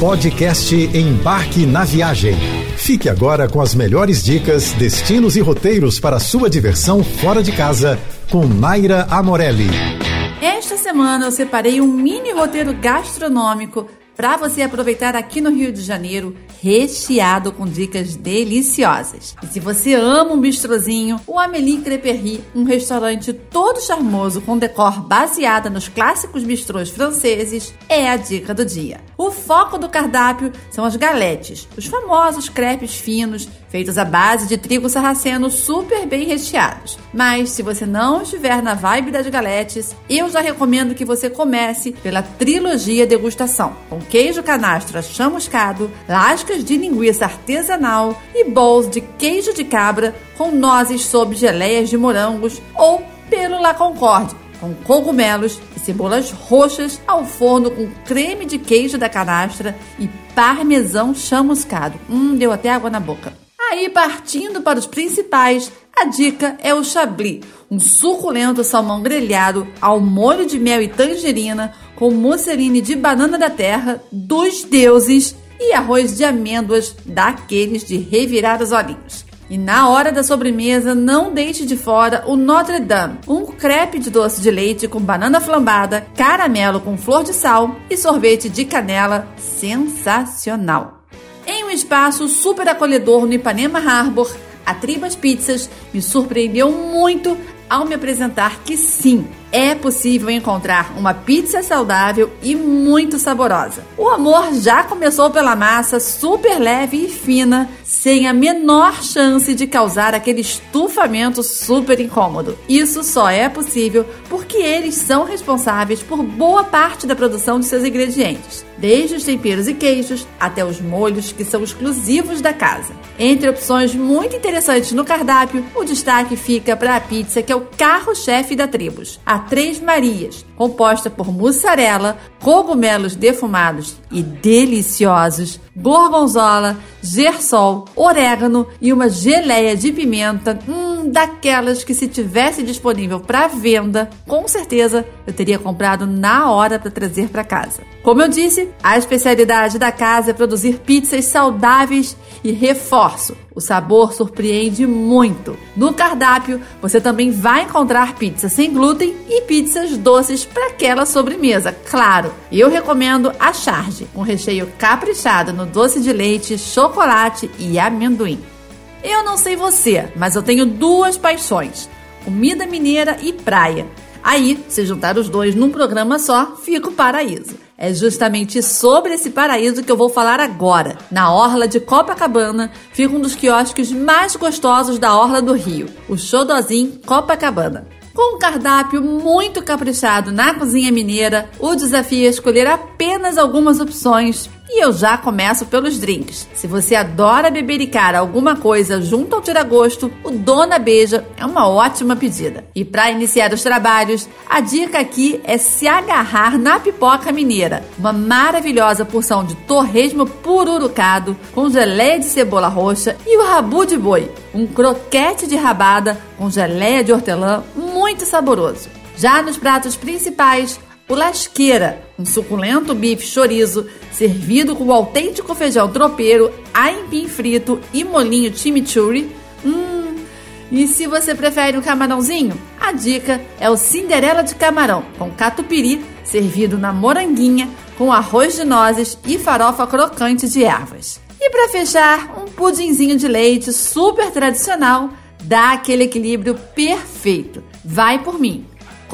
Podcast Embarque na Viagem. Fique agora com as melhores dicas, destinos e roteiros para sua diversão fora de casa com Naira Amorelli. Esta semana eu separei um mini roteiro gastronômico para você aproveitar aqui no Rio de Janeiro, recheado com dicas deliciosas. E se você ama um bistrozinho, o Amélie Creperie, um restaurante todo charmoso com decor baseado nos clássicos bistrôs franceses, é a dica do dia. O foco do cardápio são as galetes, os famosos crepes finos feitos à base de trigo sarraceno super bem recheados. Mas se você não estiver na vibe das galetes, eu já recomendo que você comece pela trilogia degustação, com queijo canastra chamuscado, lascas de linguiça artesanal e bowls de queijo de cabra com nozes sob geleias de morangos ou pelo La Concorde, com cogumelos e cebolas roxas ao forno com creme de queijo da canastra e parmesão chamuscado. Hum, deu até água na boca. Aí, partindo para os principais, a dica é o chablis, um suculento salmão grelhado ao molho de mel e tangerina com musseline de banana da terra dos deuses e arroz de amêndoas daqueles de revirar os olhinhos. E na hora da sobremesa, não deixe de fora o Notre Dame, um crepe de doce de leite com banana flambada, caramelo com flor de sal e sorvete de canela sensacional espaço super acolhedor no Ipanema Harbor, a Tribas Pizzas me surpreendeu muito ao me apresentar que sim, é possível encontrar uma pizza saudável e muito saborosa. O amor já começou pela massa super leve e fina, sem a menor chance de causar aquele estufamento super incômodo. Isso só é possível porque eles são responsáveis por boa parte da produção de seus ingredientes desde os temperos e queijos até os molhos que são exclusivos da casa. Entre opções muito interessantes no cardápio, o destaque fica para a pizza que é o carro-chefe da Tribos, a Três Marias, composta por mussarela, cogumelos defumados e deliciosos, gorgonzola, gersol, orégano e uma geleia de pimenta, hum, daquelas que se tivesse disponível para venda, com certeza eu teria comprado na hora para trazer para casa. Como eu disse, a especialidade da casa é produzir pizzas saudáveis e reforço. O sabor surpreende muito. No cardápio, você também vai encontrar pizza sem glúten e pizzas doces para aquela sobremesa. Claro, eu recomendo a charge, com recheio caprichado no doce de leite, chocolate e amendoim. Eu não sei você, mas eu tenho duas paixões: comida mineira e praia. Aí, se juntar os dois num programa só, fica o paraíso. É justamente sobre esse paraíso que eu vou falar agora. Na orla de Copacabana fica um dos quiosques mais gostosos da orla do Rio, o Xodozin Copacabana. Com um cardápio muito caprichado na cozinha mineira, o desafio é escolher apenas algumas opções e eu já começo pelos drinks. Se você adora bebericar alguma coisa junto ao tiragosto, o Dona Beija é uma ótima pedida. E para iniciar os trabalhos, a dica aqui é se agarrar na pipoca mineira. Uma maravilhosa porção de torresmo pururucado com geleia de cebola roxa e o rabu de boi, um croquete de rabada com geleia de hortelã muito saboroso. Já nos pratos principais, o lasqueira, um suculento bife chorizo servido com o autêntico feijão tropeiro, aipim frito e molinho chimichurri. Hum, e se você prefere um camarãozinho, a dica é o Cinderela de camarão, com catupiry, servido na moranguinha, com arroz de nozes e farofa crocante de ervas. E para fechar, um pudinzinho de leite super tradicional dá aquele equilíbrio perfeito. Vai por mim!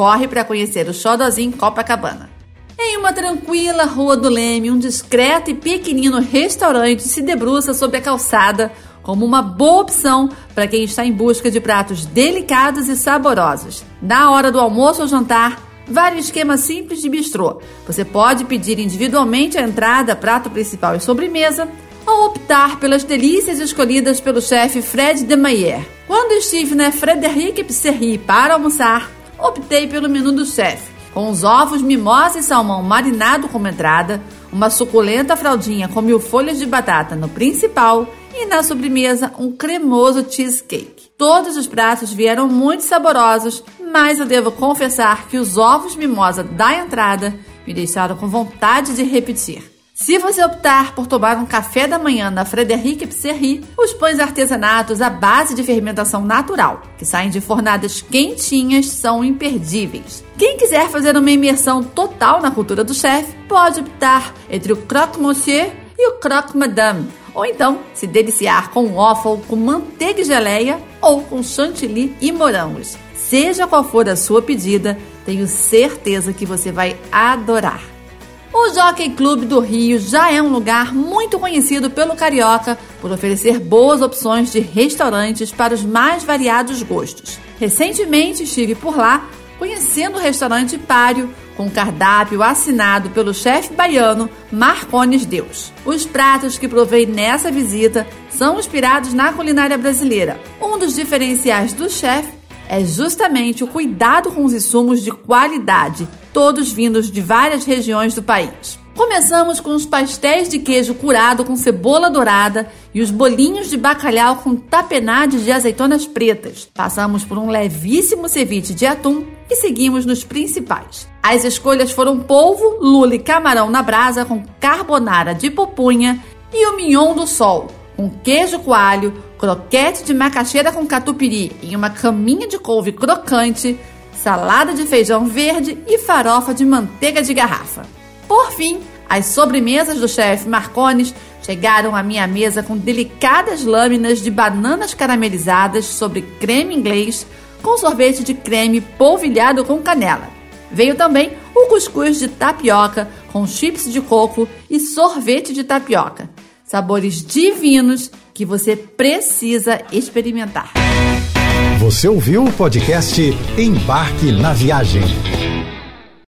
Corre para conhecer o Xodozinho Copacabana. Em uma tranquila Rua do Leme, um discreto e pequenino restaurante se debruça sobre a calçada como uma boa opção para quem está em busca de pratos delicados e saborosos. Na hora do almoço ou jantar, vários esquemas simples de bistrô. Você pode pedir individualmente a entrada, prato principal e sobremesa, ou optar pelas delícias escolhidas pelo chefe Fred de Mayer. Quando estive na Frederic Pisserie para almoçar, optei pelo menu do chefe, com os ovos mimosa e salmão marinado como entrada, uma suculenta fraldinha com mil folhas de batata no principal e na sobremesa um cremoso cheesecake. Todos os pratos vieram muito saborosos, mas eu devo confessar que os ovos mimosa da entrada me deixaram com vontade de repetir. Se você optar por tomar um café da manhã na Frederic Pserry, os pães artesanatos à base de fermentação natural, que saem de fornadas quentinhas, são imperdíveis. Quem quiser fazer uma imersão total na cultura do chefe, pode optar entre o croque monsieur e o croque madame, ou então se deliciar com waffle com manteiga e geleia ou com chantilly e morangos. Seja qual for a sua pedida, tenho certeza que você vai adorar. O Jockey Club do Rio já é um lugar muito conhecido pelo carioca por oferecer boas opções de restaurantes para os mais variados gostos. Recentemente estive por lá conhecendo o restaurante Pário, com cardápio assinado pelo chefe baiano Marcones Deus. Os pratos que provei nessa visita são inspirados na culinária brasileira. Um dos diferenciais do chefe é justamente o cuidado com os insumos de qualidade, todos vindos de várias regiões do país. Começamos com os pastéis de queijo curado com cebola dourada e os bolinhos de bacalhau com tapenade de azeitonas pretas. Passamos por um levíssimo ceviche de atum e seguimos nos principais. As escolhas foram polvo, lula e camarão na brasa com carbonara de pupunha e o mignon do sol, com queijo coalho, croquete de macaxeira com catupiry e uma caminha de couve crocante, salada de feijão verde e farofa de manteiga de garrafa. Por fim, as sobremesas do chefe Marcones chegaram à minha mesa com delicadas lâminas de bananas caramelizadas sobre creme inglês com sorvete de creme polvilhado com canela. Veio também o cuscuz de tapioca com chips de coco e sorvete de tapioca. Sabores divinos que você precisa experimentar. Você ouviu o podcast Embarque na Viagem.